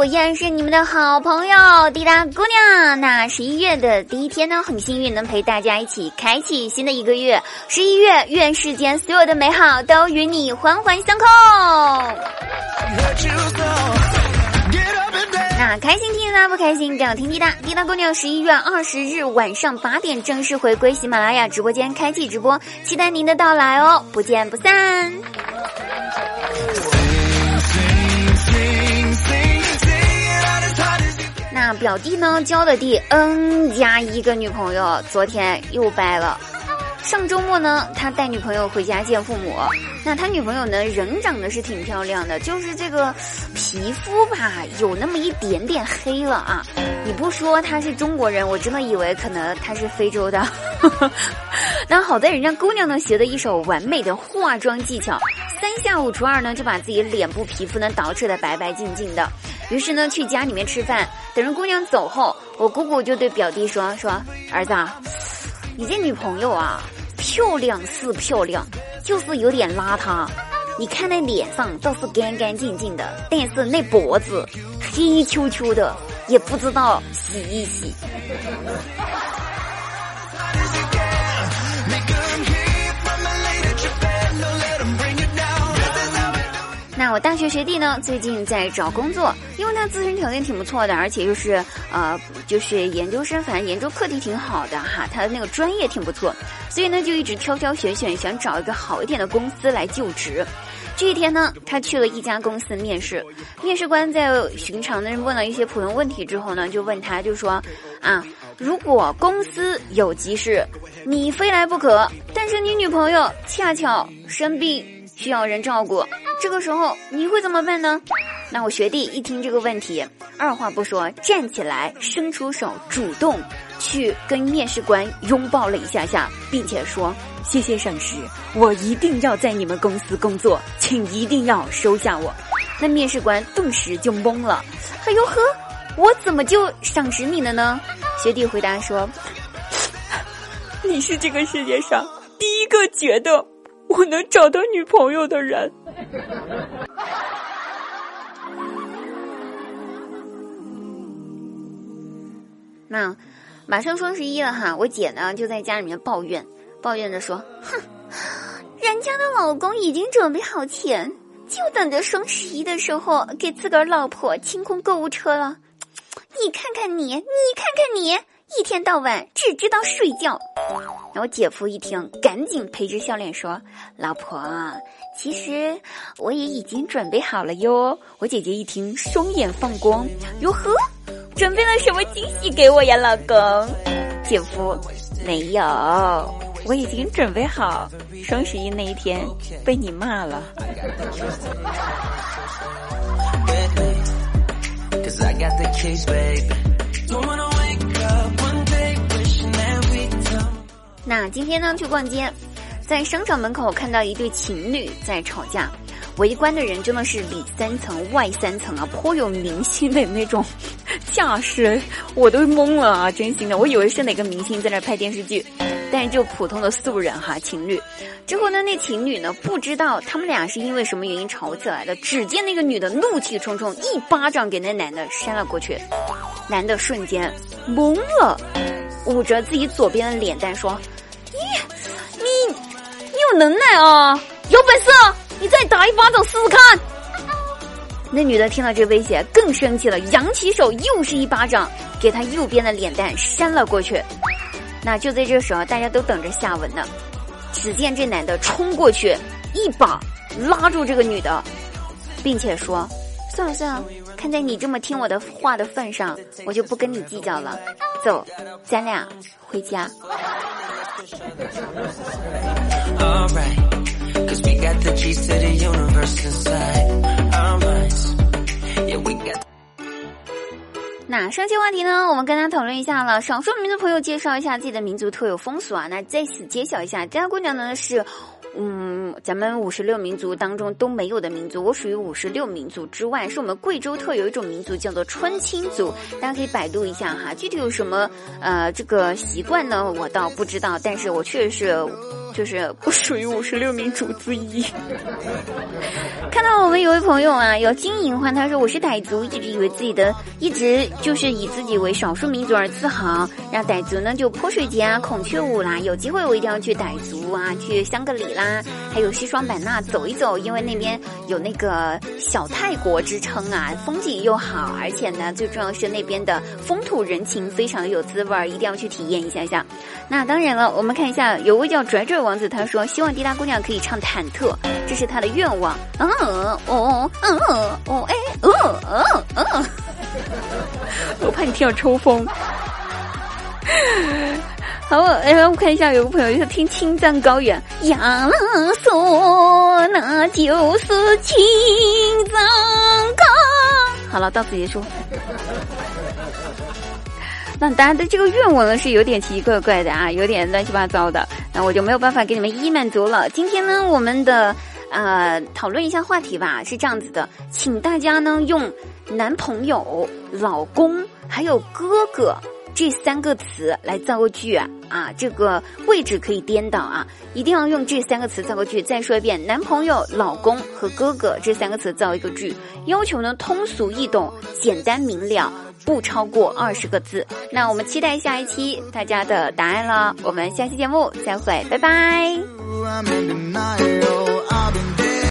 我依然是你们的好朋友滴答姑娘。那十一月的第一天呢，很幸运能陪大家一起开启新的一个月。十一月，愿世间所有的美好都与你环环相扣。那开心听啦，不开心照样听滴答。滴答姑娘十一月二十日晚上八点正式回归喜马拉雅直播间开启直播，期待您的到来哦，不见不散。表弟呢交的第 N 加一个女朋友，昨天又掰了。上周末呢，他带女朋友回家见父母。那他女朋友呢，人长得是挺漂亮的，就是这个皮肤吧，有那么一点点黑了啊。你不说他是中国人，我真的以为可能他是非洲的。那好在人家姑娘呢，学的一手完美的化妆技巧，三下五除二呢，就把自己脸部皮肤呢捯饬的白白净净的。于是呢，去家里面吃饭，等着姑娘走后，我姑姑就对表弟说：“说儿子，你这女朋友啊，漂亮是漂亮，就是有点邋遢。你看那脸上倒是干干净净的，但是那脖子黑黢黢的，也不知道洗一洗。”大学学弟呢，最近在找工作，因为他自身条件挺不错的，而且又是呃，就是研究生，反正研究课题挺好的哈，他的那个专业挺不错，所以呢就一直挑挑选选，想找一个好一点的公司来就职。这一天呢，他去了一家公司面试，面试官在寻常的问了一些普通问题之后呢，就问他就说啊，如果公司有急事，你非来不可，但是你女朋友恰巧生病需要人照顾。这个时候你会怎么办呢？那我学弟一听这个问题，二话不说，站起来，伸出手，主动去跟面试官拥抱了一下下，并且说：“谢谢上司，我一定要在你们公司工作，请一定要收下我。”那面试官顿时就懵了，哎呦呵，我怎么就赏识你了呢？学弟回答说：“你是这个世界上第一个觉得我能找到女朋友的人。” 那马上双十一了哈，我姐呢就在家里面抱怨，抱怨着说：“哼，人家的老公已经准备好钱，就等着双十一的时候给自个儿老婆清空购物车了。你看看你，你看看你。”一天到晚只知道睡觉，然后姐夫一听，赶紧陪着笑脸说：“老婆，其实我也已经准备好了哟。”我姐姐一听，双眼放光：“哟呵，准备了什么惊喜给我呀，老公？”姐夫：“没有，我已经准备好双十一那一天被你骂了。”那今天呢，去逛街，在商场门口看到一对情侣在吵架，围观的人真的是里三层外三层啊，颇有明星的那种架势，我都懵了啊！真心的，我以为是哪个明星在那拍电视剧，但是就普通的素人哈，情侣。之后呢，那情侣呢，不知道他们俩是因为什么原因吵起来的，只见那个女的怒气冲冲，一巴掌给那男的扇了过去，男的瞬间懵了，捂着自己左边的脸蛋说。咦，你，你有能耐啊！有本事你再打一巴掌试试看。那女的听到这威胁，更生气了，扬起手又是一巴掌，给他右边的脸蛋扇了过去。那就在这时候，大家都等着下文呢。只见这男的冲过去，一把拉住这个女的，并且说：“算了算了，看在你这么听我的话的份上，我就不跟你计较了。走，咱俩回家。”那上期话题呢，我们跟大家讨论一下了。少数民族朋友介绍一下自己的民族特有风俗啊。那在此揭晓一下，家姑娘呢是。嗯，咱们五十六民族当中都没有的民族，我属于五十六民族之外，是我们贵州特有一种民族，叫做川青族。大家可以百度一下哈，具体有什么呃这个习惯呢？我倒不知道，但是我确实是就是不属于五十六名主之一。看到我们有位朋友啊，有金银欢，他说我是傣族，一直以为自己的一直就是以自己为少数民族而自豪。让傣族呢就泼水节啊、孔雀舞啦，有机会我一定要去傣族啊，去香格里拉，还有西双版纳走一走，因为那边有那个小泰国之称啊，风景又好，而且呢最重要是那边的风土人情非常有滋味儿，一定要去体验一下下。那当然了，我们看一下，有位叫拽拽王子，他说希望滴答姑娘可以唱忐忑，这是他的愿望。嗯哦嗯哦哎哦哦哦，我怕你听到抽风。好，哎，我看一下，有个朋友说听《青藏高原》，呀说那就是青藏高。好了，到此结束。那大家的这个愿望呢是有点奇奇怪怪的啊，有点乱七八糟的，那我就没有办法给你们一一满足了。今天呢，我们的呃讨论一下话题吧，是这样子的，请大家呢用男朋友、老公还有哥哥这三个词来造个句啊，啊，这个位置可以颠倒啊，一定要用这三个词造个句。再说一遍，男朋友、老公和哥哥这三个词造一个句，要求呢通俗易懂、简单明了。不超过二十个字，那我们期待下一期大家的答案了。我们下期节目再会，拜拜。